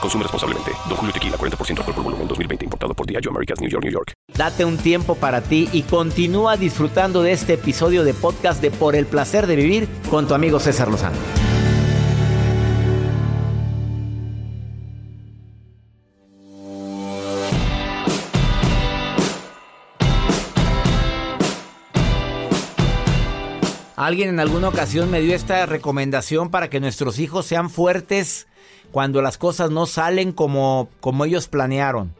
Consume responsablemente. Don Julio Tequila, 40% alcohol por volumen, 2020. Importado por Diageo Americas, New York, New York. Date un tiempo para ti y continúa disfrutando de este episodio de podcast de Por el Placer de Vivir con tu amigo César Lozano. Alguien en alguna ocasión me dio esta recomendación para que nuestros hijos sean fuertes cuando las cosas no salen como, como ellos planearon.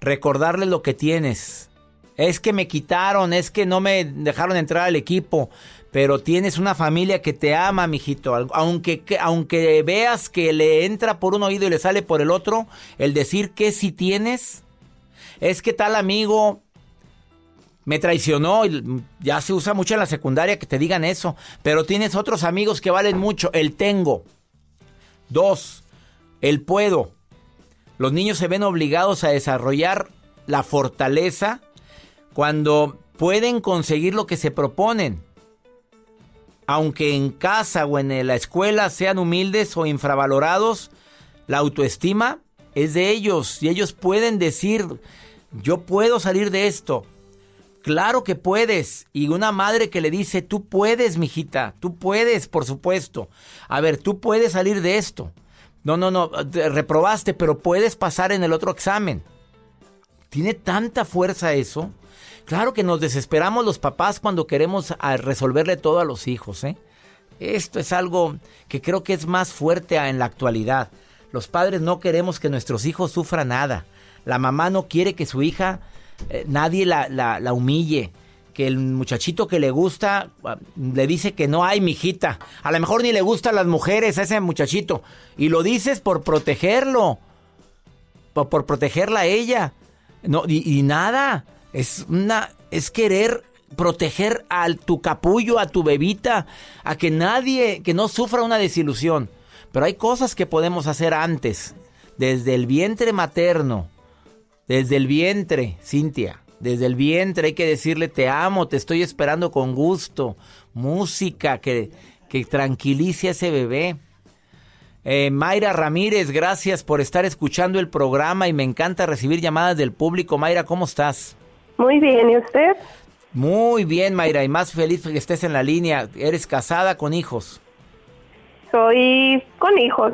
Recordarles lo que tienes. Es que me quitaron, es que no me dejaron entrar al equipo, pero tienes una familia que te ama, mijito. Aunque, aunque veas que le entra por un oído y le sale por el otro, el decir que si tienes, es que tal amigo me traicionó, ya se usa mucho en la secundaria que te digan eso, pero tienes otros amigos que valen mucho, el tengo. Dos, el puedo. Los niños se ven obligados a desarrollar la fortaleza cuando pueden conseguir lo que se proponen. Aunque en casa o en la escuela sean humildes o infravalorados, la autoestima es de ellos y ellos pueden decir, yo puedo salir de esto. Claro que puedes. Y una madre que le dice, tú puedes, mijita, tú puedes, por supuesto. A ver, tú puedes salir de esto. No, no, no, reprobaste, pero puedes pasar en el otro examen. ¿Tiene tanta fuerza eso? Claro que nos desesperamos los papás cuando queremos resolverle todo a los hijos, ¿eh? Esto es algo que creo que es más fuerte en la actualidad. Los padres no queremos que nuestros hijos sufran nada. La mamá no quiere que su hija eh, nadie la, la, humille. Que el muchachito que le gusta ah, le dice que no hay mijita. A lo mejor ni le gustan las mujeres a ese muchachito. Y lo dices por protegerlo. Por, protegerla a ella. No, y, nada. Es una. Es querer proteger a tu capullo, a tu bebita, a que nadie, que no sufra una desilusión. Pero hay cosas que podemos hacer antes, desde el vientre materno, desde el vientre, Cintia. Desde el vientre hay que decirle te amo, te estoy esperando con gusto. Música que, que tranquilice a ese bebé. Eh, Mayra Ramírez, gracias por estar escuchando el programa y me encanta recibir llamadas del público. Mayra, ¿cómo estás? Muy bien, ¿y usted? Muy bien, Mayra, y más feliz que estés en la línea. ¿Eres casada con hijos? Soy con hijos.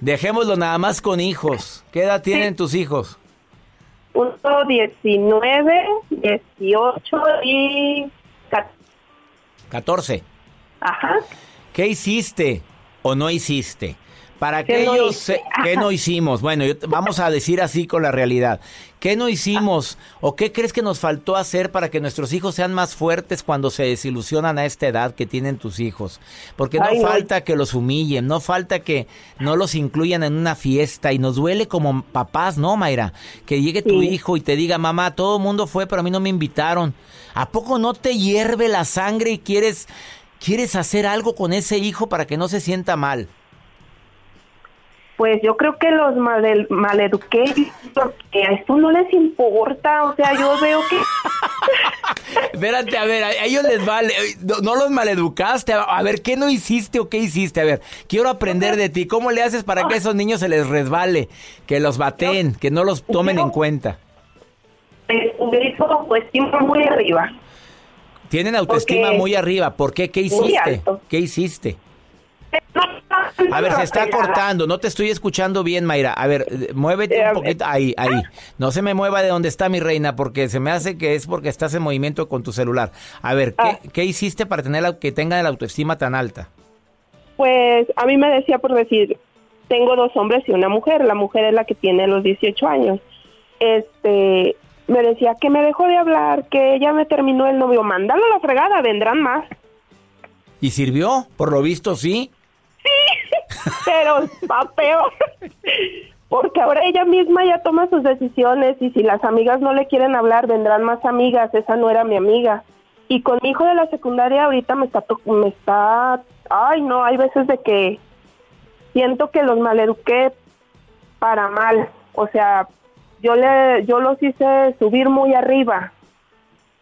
Dejémoslo nada más con hijos. ¿Qué edad tienen tus hijos? Punto 19, 18 y 14. Ajá. ¿Qué hiciste o no hiciste? Para aquellos que no hicimos, bueno, vamos a decir así con la realidad. ¿Qué no hicimos o qué crees que nos faltó hacer para que nuestros hijos sean más fuertes cuando se desilusionan a esta edad que tienen tus hijos? Porque no falta que los humillen, no falta que no los incluyan en una fiesta y nos duele como papás, ¿no, Mayra? Que llegue tu hijo y te diga, mamá, todo el mundo fue, pero a mí no me invitaron. ¿A poco no te hierve la sangre y quieres, quieres hacer algo con ese hijo para que no se sienta mal? Pues yo creo que los mal, maleduqué porque a esto no les importa, o sea, yo veo que... Espérate, a ver, a ellos les vale, no, los maleducaste, a ver, ¿qué no hiciste o qué hiciste? A ver, quiero aprender de ti, ¿cómo le haces para que a esos niños se les resbale, que los baten, que no los tomen en cuenta? Un grito autoestima muy arriba. Tienen autoestima muy arriba, ¿por qué? ¿Qué hiciste? ¿Qué hiciste? A ver, se está cortando, no te estoy escuchando bien, Mayra. A ver, eh, muévete un poquito, ahí, ahí. No se me mueva de donde está mi reina, porque se me hace que es porque estás en movimiento con tu celular. A ver, ¿qué, Ah. qué hiciste para tener la, que tenga la autoestima tan alta? Pues a mí me decía por decir, tengo dos hombres y una mujer, la mujer es la que tiene los 18 años. Este, me decía que me dejó de hablar, que ella me terminó el novio, mándalo a la fregada, vendrán más. ¿Y sirvió? Por lo visto, sí. Pero está peor. Porque ahora ella misma ya toma sus decisiones y si las amigas no le quieren hablar, vendrán más amigas. Esa no era mi amiga. Y con mi hijo de la secundaria ahorita me está, me está, ay no, hay veces de que siento que los maleduqué para mal. O sea, yo le, yo los hice subir muy arriba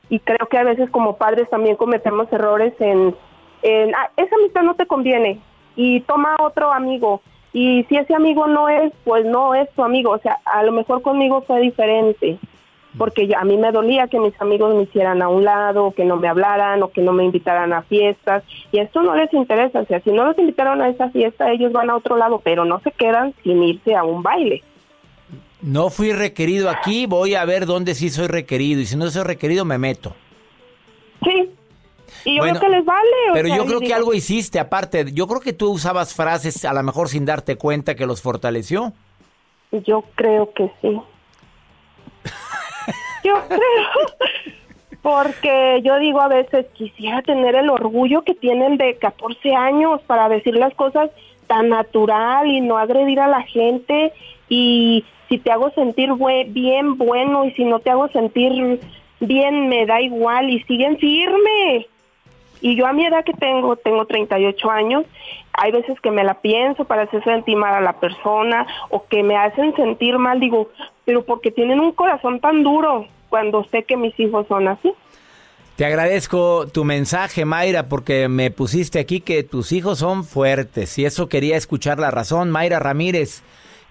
y creo que a veces como padres también cometemos errores en, en "Ah, esa amistad no te conviene y toma otro amigo y si ese amigo no es, pues no es tu amigo, o sea, a lo mejor conmigo fue diferente porque ya- a mí me dolía que mis amigos me hicieran a un lado, que no me hablaran o que no me invitaran a fiestas y esto no les interesa, o sea, si no los invitaron a esa fiesta ellos van a otro lado, pero no se quedan sin irse a un baile. No fui requerido aquí, voy a ver dónde sí soy requerido. Y si no soy requerido, me meto. Sí. Y yo Bueno, creo que les vale. o Pero sea, yo creo que digo, algo hiciste aparte. Yo creo que tú usabas frases a lo mejor sin darte cuenta que los fortaleció. Yo creo que sí. Yo creo. Porque yo digo a veces, quisiera tener el orgullo que tienen de 14 años para decir las cosas tan natural y no agredir a la gente. Y si te hago sentir bien, bueno, y si no te hago sentir bien, me da igual. Y siguen firme. Y yo a mi edad que tengo, tengo 38 años, hay veces que me la pienso para hacer sentir mal a la persona o que me hacen sentir mal, digo, pero porque tienen un corazón tan duro cuando sé que mis hijos son así. Te agradezco tu mensaje, Mayra, porque me pusiste aquí que tus hijos son fuertes. Y eso quería escuchar la razón. Mayra Ramírez,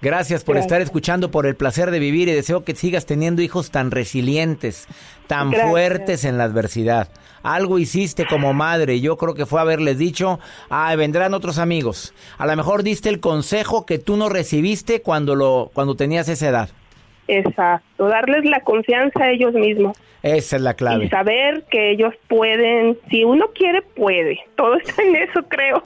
gracias por Gracias. estar escuchando, por el placer de vivir y deseo que sigas teniendo hijos tan resilientes, tan Gracias. fuertes en la adversidad. Algo hiciste como madre. Yo creo que fue haberles dicho, ah, vendrán otros amigos. A lo mejor diste el consejo que tú no recibiste cuando, lo, cuando tenías esa edad. Exacto, darles la confianza a ellos mismos Esa es la clave. y saber que ellos pueden, si uno quiere, puede. Todo está en eso, creo.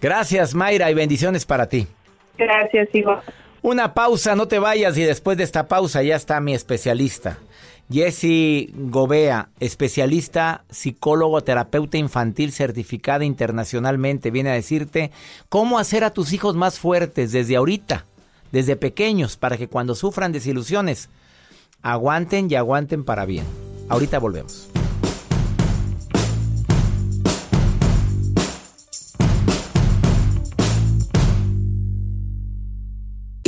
Gracias, Mayra, y bendiciones para ti. Gracias, Iván. Una pausa, no te vayas y después de esta pausa ya está mi especialista. Jesse Gobea, especialista, psicólogo, terapeuta infantil certificada internacionalmente, viene a decirte cómo hacer a tus hijos más fuertes desde ahorita, desde pequeños, para que cuando sufran desilusiones, aguanten y aguanten para bien. Ahorita volvemos.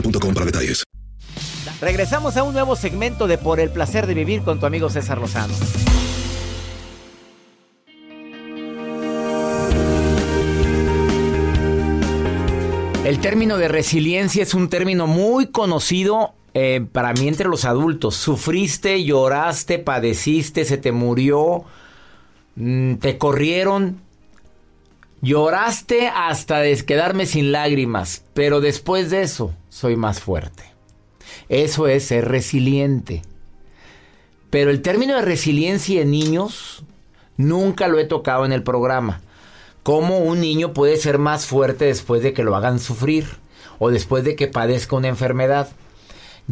boostmobile.com para detalles. Regresamos a un nuevo segmento de Por el placer de vivir con tu amigo César Lozano. El término de resiliencia es un término muy conocido eh, para mí entre los adultos. Sufriste, lloraste, padeciste, se te murió, mm, te corrieron, lloraste hasta quedarme sin lágrimas, pero después de eso soy más fuerte. Eso es ser resiliente. Pero el término de resiliencia en niños nunca lo he tocado en el programa. cómo un niño puede ser más fuerte después de que lo hagan sufrir o después de que padezca una enfermedad.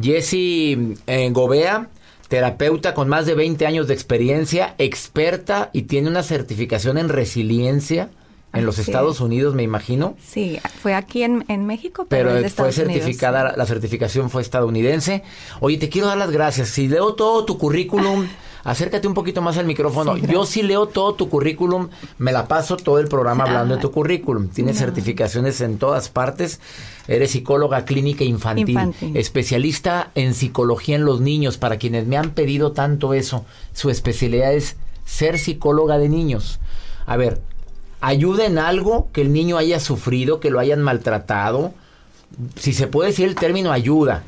Jessie eh, Gobea, terapeuta con más de 20 años de experiencia, experta y tiene una certificación en resiliencia en los Estados Unidos, me imagino. Sí, fue aquí en, México, pero, fue certificada, la certificación fue estadounidense. Oye, te quiero dar las gracias. Si leo todo tu currículum, acércate un poquito más al micrófono. Yo sí leo todo tu currículum, me la paso todo el programa hablando de tu currículum. Tienes certificaciones en todas partes. Eres psicóloga clínica infantil, infantil, especialista en psicología en los niños. Para quienes me han pedido tanto eso, su especialidad es ser psicóloga de niños. A ver, ayuda en algo que el niño haya sufrido, que lo hayan maltratado. Si se puede decir el término ayuda,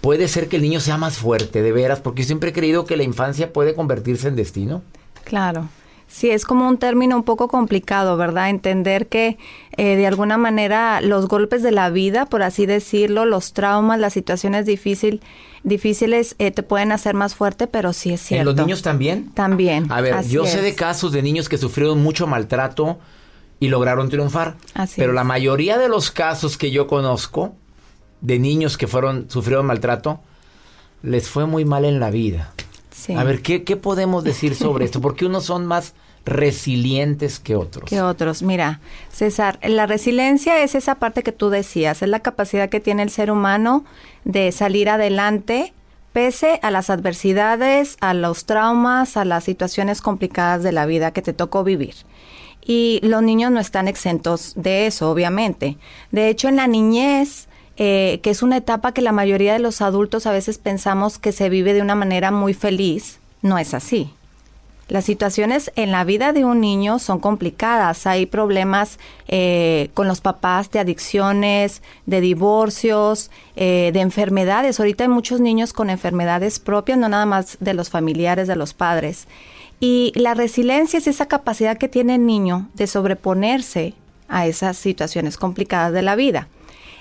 puede ser que el niño sea más fuerte, de veras, porque siempre he creído que la infancia puede convertirse en destino. Claro. Sí, es como un término un poco complicado, ¿verdad? Entender que eh, de alguna manera los golpes de la vida, por así decirlo, los traumas, las situaciones difícil, difíciles eh, te pueden hacer más fuerte, pero sí es cierto. ¿En los niños también? También. A ver, yo sé de casos de niños que sufrieron mucho maltrato y lograron triunfar. pero la mayoría de los casos que yo conozco de niños que fueron sufrieron maltrato les fue muy mal en la vida. A ver, ¿qué, ¿qué podemos decir sobre esto? Porque unos son más resilientes que otros. Que otros. Mira, César, la resiliencia es esa parte que tú decías, es la capacidad que tiene el ser humano de salir adelante pese a las adversidades, a los traumas, a las situaciones complicadas de la vida que te tocó vivir. Y los niños no están exentos de eso, obviamente. De hecho, en la niñez eh, que es una etapa que la mayoría de los adultos a veces pensamos que se vive de una manera muy feliz. No es así. Las situaciones en la vida de un niño son complicadas. Hay problemas eh, con los papás de adicciones, de divorcios, eh, de enfermedades. Ahorita hay muchos niños con enfermedades propias, no nada más de los familiares, de los padres. Y la resiliencia es esa capacidad que tiene el niño de sobreponerse a esas situaciones complicadas de la vida.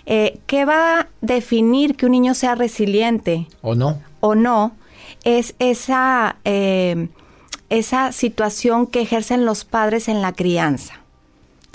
Eh, ¿Qué va a definir que un niño sea resiliente? ¿O no? O no, es esa, eh, esa situación que ejercen los padres en la crianza.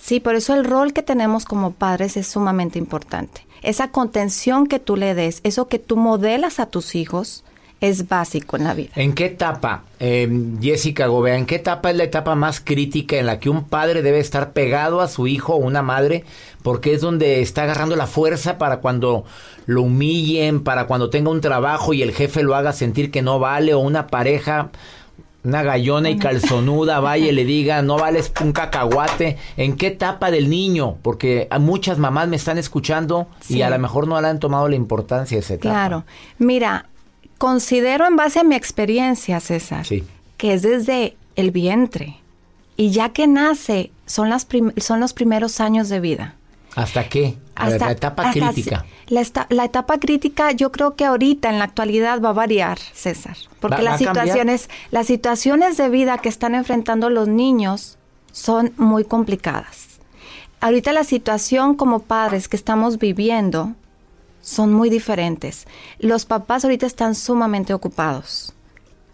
Sí, por eso el rol que tenemos como padres es sumamente importante. Esa contención que tú le des, eso que tú modelas a tus hijos, es básico en la vida. ¿En qué etapa, eh, Jessica Gobea, en qué etapa es la etapa más crítica en la que un padre debe estar pegado a su hijo o una madre? Porque es donde está agarrando la fuerza para cuando lo humillen, para cuando tenga un trabajo y el jefe lo haga sentir que no vale, o una pareja, una gallona y calzonuda vaya y le diga, no vales un cacahuate. ¿En qué etapa del niño? Porque muchas mamás me están escuchando y a lo mejor no le han tomado la importancia de esa etapa. Claro. Mira, Considero en base a mi experiencia, César, que es desde el vientre. Y ya que nace, son, las son los primeros años de vida. ¿Hasta qué? Hasta, la etapa crítica. La, etapa crítica yo creo que ahorita en la actualidad va a variar, César. Porque las situaciones, las situaciones de vida que están enfrentando los niños son muy complicadas. Ahorita la situación como padres que estamos viviendo son muy diferentes. Los papás ahorita están sumamente ocupados.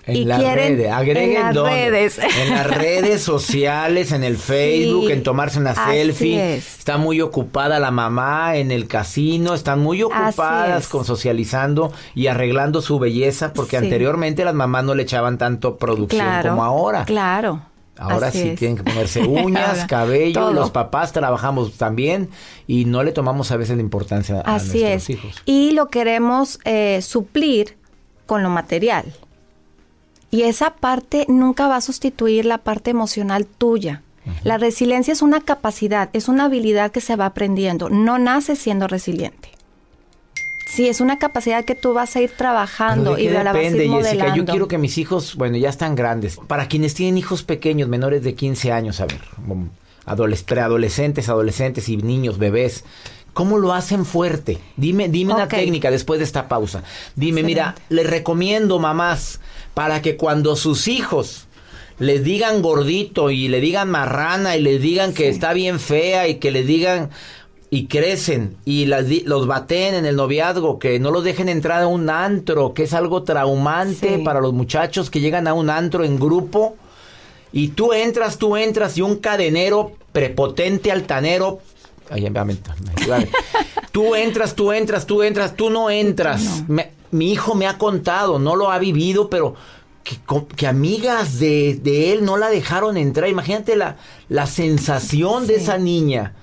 En y las redes, agreguen en las redes. En las redes sociales, en el Facebook, en tomarse una selfie. Está muy ocupada la mamá en el casino, están muy ocupadas con socializando y arreglando su belleza, porque anteriormente las mamás no le echaban tanto producción como ahora. Claro. Ahora sí tienen que ponerse uñas, cabello, los papás trabajamos también y no le tomamos a veces la importancia a Así nuestros es. Y lo queremos eh, suplir con lo material. Y esa parte nunca va a sustituir la parte emocional tuya. La resiliencia es una capacidad, es una habilidad que se va aprendiendo. No nace siendo resiliente. Sí, es una capacidad que tú vas a ir trabajando y la vas a ir Jessica. Yo quiero que mis hijos, bueno, ya están grandes. Para quienes tienen hijos pequeños, menores de 15 años, a ver, preadolescentes, adolescentes y niños, bebés, ¿Cómo lo hacen fuerte? Dime, dime una técnica después de esta pausa. Dime, mira, les recomiendo mamás para que cuando sus hijos les digan gordito y le digan marrana y les digan que está bien fea y que le digan y crecen y los baten en el noviazgo, que no los dejen entrar a un antro, que es algo traumante para los muchachos que llegan a un antro en grupo y tú entras, tú entras y un cadenero prepotente, altanero. Ay, tú entras, tú entras, tú entras, tú no entras. Me- mi hijo me ha contado, no lo ha vivido, pero que, que amigas de, de él no la dejaron entrar. Imagínate la, la sensación de esa niña.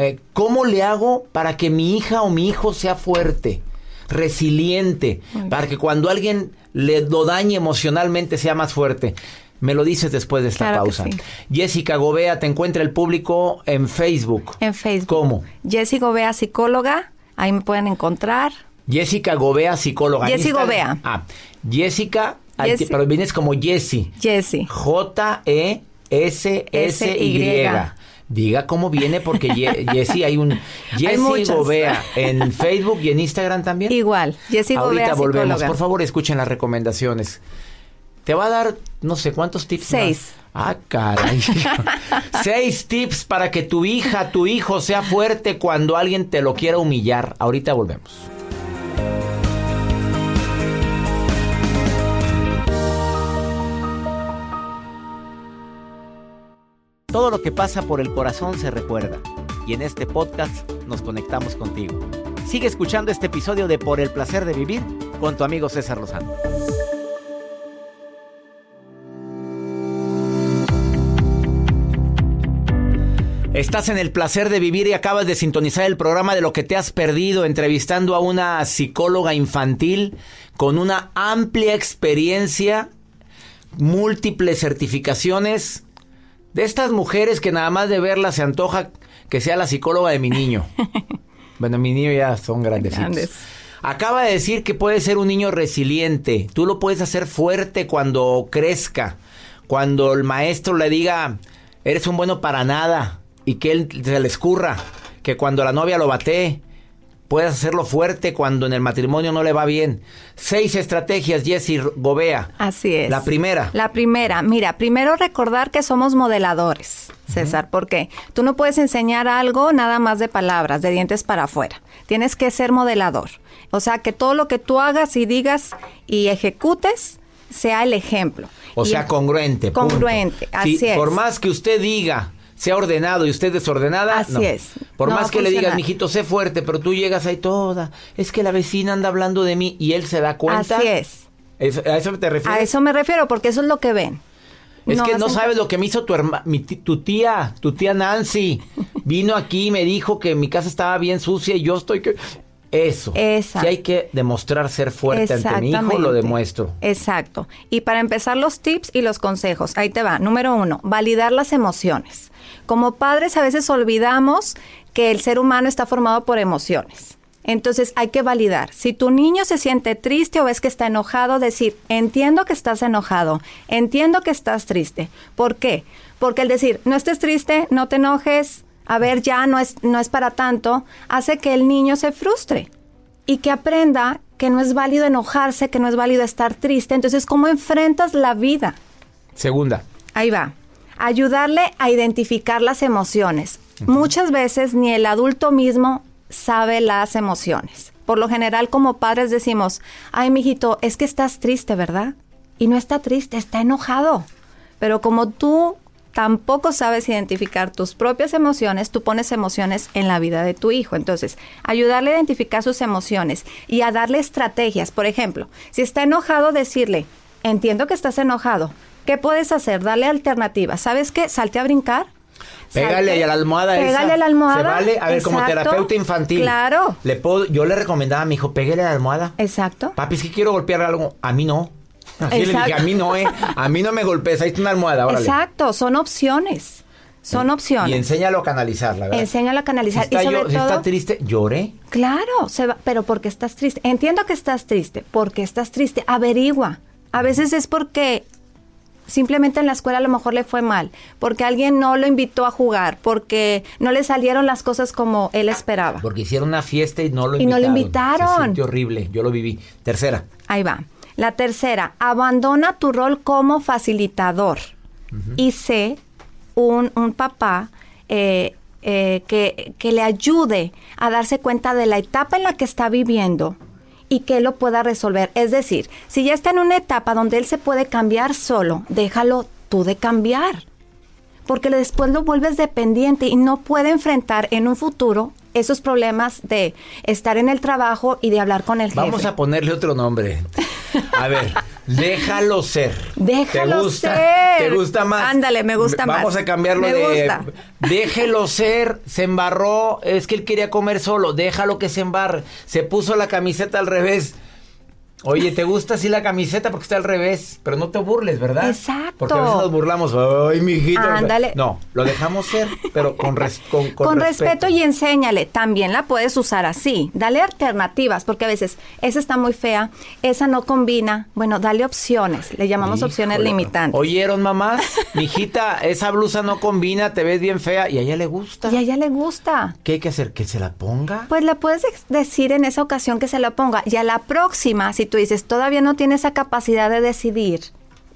Eh, ¿Cómo le hago para que mi hija o mi hijo sea fuerte, resiliente, para que cuando alguien le lo dañe emocionalmente sea más fuerte? Me lo dices después de esta Claro pausa. sí. Jessica Gobea, te encuentra el público en Facebook. En Facebook. ¿Cómo? Jessy Gobea, psicóloga. Ahí me pueden encontrar. Jessica Gobea, psicóloga. Instagram- Gobea. Ah, Jessica, Jessy. pero vienes como Jessie. Jessy. J-E-S-S-Y. S-Y. Diga cómo viene porque Ye- Jessie hay un muchas. Gobea en Facebook y en Instagram también. Igual. Jessy Ahorita Gobea, volvemos. psicóloga. Por favor, escuchen las recomendaciones. Te va a dar no sé cuántos tips. Seis. más? Ah, caray. Seis tips para que tu hija, tu hijo sea fuerte cuando alguien te lo quiera humillar. Ahorita volvemos. Todo lo que pasa por el corazón se recuerda. Y en este podcast nos conectamos contigo. Sigue escuchando este episodio de Por el placer de vivir con tu amigo César Lozano. Estás en el placer de vivir y acabas de sintonizar el programa de lo que te has perdido, entrevistando a una psicóloga infantil con una amplia experiencia, múltiples certificaciones, de estas mujeres que nada más de verla se antoja que sea la psicóloga de mi niño. bueno, mi niño ya son grandecitos. Grandes. Acaba de decir que puede ser un niño resiliente. Tú lo puedes hacer fuerte cuando crezca. Cuando el maestro le diga, eres un bueno para nada. Y que él se le escurra. Que cuando la novia lo bate, puedes hacerlo fuerte cuando en el matrimonio no le va bien. Seis estrategias, Jessy Gobea. Así es. La primera. La primera, mira, primero recordar que somos modeladores, César, porque tú no puedes enseñar algo nada más de palabras, de dientes para afuera. Tienes que ser modelador. O sea, que todo lo que tú hagas y digas y ejecutes sea el ejemplo. O Y sea, congruente. punto. Congruente, así Sí, es. Por más que usted diga, sea ordenado y usted desordenada, Así no. es. Por No más que le digas, mijito, sé fuerte, pero tú llegas ahí toda. Es que la vecina anda hablando de mí y él se da cuenta. Así es. ¿Es- ¿A eso te refieres? A eso me refiero, porque eso es lo que ven. Es que no sabes lo que me hizo tu, herma- mi tu tía, tu tía Nancy. Vino aquí y me dijo que mi casa estaba bien sucia y yo estoy que... Eso. Exacto. Si hay que demostrar ser fuerte ante mi hijo, lo demuestro. Exacto. Y para empezar los tips y los consejos, ahí te va. Número uno, validar las emociones. Como padres a veces olvidamos que el ser humano está formado por emociones. Entonces hay que validar. Si tu niño se siente triste o ves que está enojado, decir, entiendo que estás enojado, entiendo que estás triste. ¿Por qué? Porque el decir, no estés triste, no te enojes, a ver, ya no es, no es para tanto, hace que el niño se frustre y que aprenda que no es válido enojarse, que no es válido estar triste. Entonces, ¿cómo enfrentas la vida? Segunda. Ahí va. Ayudarle a identificar las emociones. Muchas veces ni el adulto mismo sabe las emociones. Por lo general, como padres decimos, ay, mijito, es que estás triste, ¿verdad? Y no está triste, está enojado. Pero como tú tampoco sabes identificar tus propias emociones, tú pones emociones en la vida de tu hijo. Entonces, ayudarle a identificar sus emociones y a darle estrategias. Por ejemplo, si está enojado, decirle, entiendo que estás enojado. ¿Qué puedes hacer? Darle alternativas. ¿Sabes qué? Salte a brincar. Pégale Salte- a la almohada esa. Pégale a la almohada. ¿Se vale? A ver, como terapeuta infantil. Claro. Le puedo, yo le recomendaba a mi hijo, pégale a la almohada. Exacto. Papi, es que quiero golpear algo. A mí no. Así le dije, a mí no, eh. A mí no me golpees. Ahí está una almohada, órale. Exacto. Son opciones. Son opciones. Y enséñalo a canalizarla, ¿verdad? Enséñalo a canalizar. Si está, y sobre yo- si todo, está triste, lloré. Claro, se va, pero porque estás triste. Entiendo que estás triste. porque estás triste? Averigua. A veces es porque simplemente en la escuela a lo mejor le fue mal, porque alguien no lo invitó a jugar, porque no le salieron las cosas como él esperaba. Porque hicieron una fiesta y no lo Y no invitaron. lo invitaron. Se siente horrible. Yo lo viví. Tercera. Ahí va. La tercera, abandona tu rol como facilitador y sé un, un papá eh, eh, que, que le ayude a darse cuenta de la etapa en la que está viviendo y que él lo pueda resolver. Es decir, si ya está en una etapa donde él se puede cambiar solo, déjalo tú de cambiar. porque después lo vuelves dependiente y no puede enfrentar en un futuro esos problemas de estar en el trabajo y de hablar con el jefe. Vamos a ponerle otro nombre. A ver, déjalo ser. Déjalo ¿Te gusta? ser. ¿Te gusta más? Ándale, me gusta más. Vamos a cambiarlo Me de. gusta. Déjelo ser. Se embarró. Es que él quería comer solo. Déjalo que se embarre. Se puso la camiseta al revés. Oye, ¿te gusta así la camiseta? Porque está al revés. Pero no te burles, ¿verdad? Exacto. Porque a veces nos burlamos. Ay, mijito. Ándale. No, lo dejamos ser, pero con, res- con, con con respeto. y enséñale. También la puedes usar así. Dale alternativas, porque a veces esa está muy fea, esa no combina. Bueno, dale opciones. Le llamamos opciones limitantes. ¿Oyeron, mamás? Mijita, esa blusa no combina, te ves bien fea y a ella le gusta. Y a ella le gusta. ¿Qué hay que hacer? ¿Que se la ponga? Pues le puedes decir en esa ocasión que se la ponga. Y a la próxima, si tú dices, todavía no tiene esa capacidad de decidir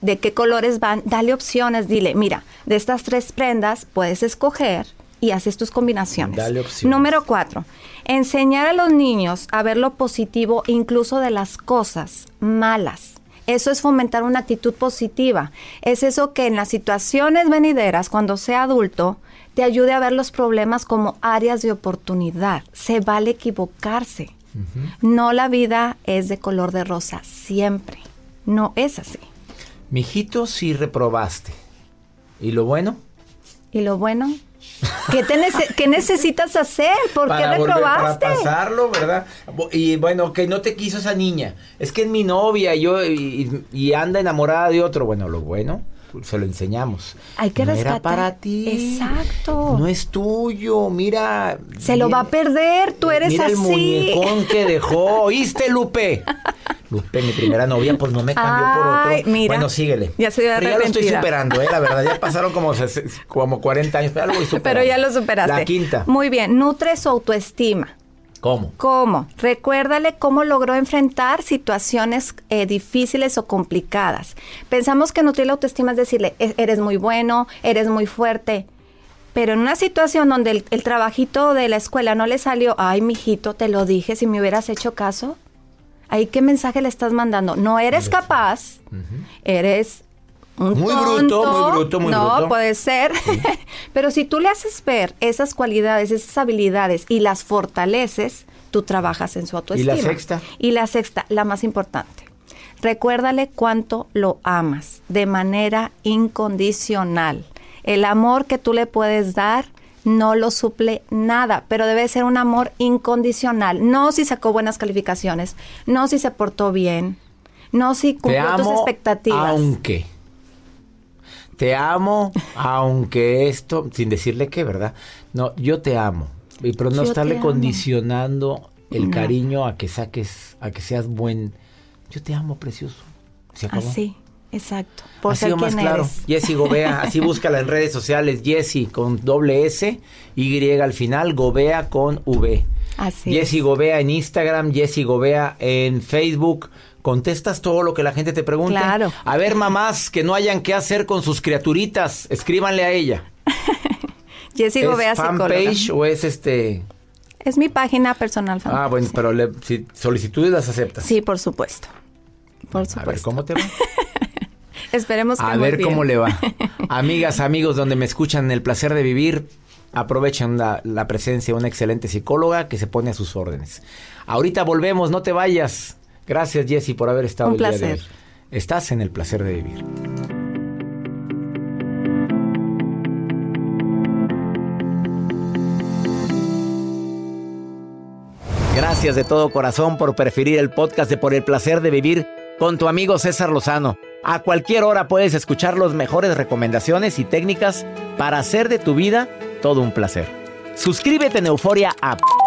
de qué colores van, dale opciones. Dile, mira, de estas tres prendas puedes escoger y haces tus combinaciones. Dale opciones. Número cuatro, enseñar a los niños a ver lo positivo incluso de las cosas malas. Eso es fomentar una actitud positiva. Es eso que en las situaciones venideras, cuando sea adulto, te ayude a ver los problemas como áreas de oportunidad. Se vale equivocarse. No la vida es de color de rosa, siempre. No es así. Mijito, sí reprobaste. ¿Y lo bueno? Y lo bueno, ¿qué, te nece- qué necesitas hacer? ¿Por qué volver- reprobaste? para pasarlo, ¿verdad? Y bueno, que no te quiso esa niña. Es que es mi novia yo, y, y anda enamorada de otro. Bueno, lo bueno, se lo enseñamos. Hay que no rescatar. Era para ti. Exacto. No es tuyo, mira. Se lo va a perder, tú eres Mira el así. muñecón que dejó. ¿Oíste, Lupe? Lupe, mi primera novia, pues no me cambió por otro. mira. bueno, síguele. Ya estoy Pero ya lo estoy superando, ¿eh? La verdad, ya pasaron como, como 40 años, pero ya lo voy superando. Pero ya lo superaste. La quinta. Muy bien, nutre su autoestima. ¿Cómo? ¿Cómo? Recuérdale cómo logró enfrentar situaciones eh, difíciles o complicadas. Pensamos que nutrir la autoestima es decirle, "E- eres muy bueno, eres muy fuerte. Pero en una situación donde el, el trabajito de la escuela no le salió, ay, mijito, te lo dije, si me hubieras hecho caso. Ahí, ¿qué mensaje le estás mandando? No eres capaz, eres un Muy bruto, muy bruto, muy no, bruto. puede ser. Pero si tú le haces ver esas cualidades, esas habilidades y las fortaleces, tú trabajas en su autoestima. sexta? Y la sexta, la más importante. Recuérdale cuánto lo amas de manera incondicional. El amor que tú le puedes dar no lo suple nada, pero debe ser un amor incondicional. No si sacó buenas calificaciones, no si se portó bien, no si cumplió tus expectativas. aunque. Te amo, aunque esto, sin decirle qué, ¿verdad? No, yo te amo. Y pero no Yo estarle condicionando el No. cariño a que saques, a que seas buen. Yo te amo, precioso. Se acabó. Así, exacto. Por ha sido más claro. Jessy Gobea, así búscala en redes sociales. Jessy con doble S, Y al final, Gobea con V. Así Jessy es. Gobea en Instagram, Jessy Gobea en Facebook. Contestas todo lo que la gente te pregunta. Claro. A ver, mamás que no hayan qué hacer con sus criaturitas, escríbanle a ella. Jessy ¿Es Gobea, fanpage o es este? Es mi página personal. Ah, fanpage. bueno, pero le- si solicitudes las aceptas. Sí, por supuesto. Por A supuesto. ver, ¿cómo te va? Esperemos que A ver bien. cómo le va. Amigas, amigos, donde me escuchan el placer de vivir, aprovechen la, la presencia de una excelente psicóloga que se pone a sus órdenes. Ahorita volvemos, no te vayas. Gracias, Jessy, por haber estado Un el día de placer. hoy. Estás en el placer de vivir. Gracias de todo corazón por preferir el podcast de Por el placer de vivir con tu amigo César Lozano. A cualquier hora puedes escuchar las mejores recomendaciones y técnicas para hacer de tu vida todo un placer. Suscríbete en Euforia App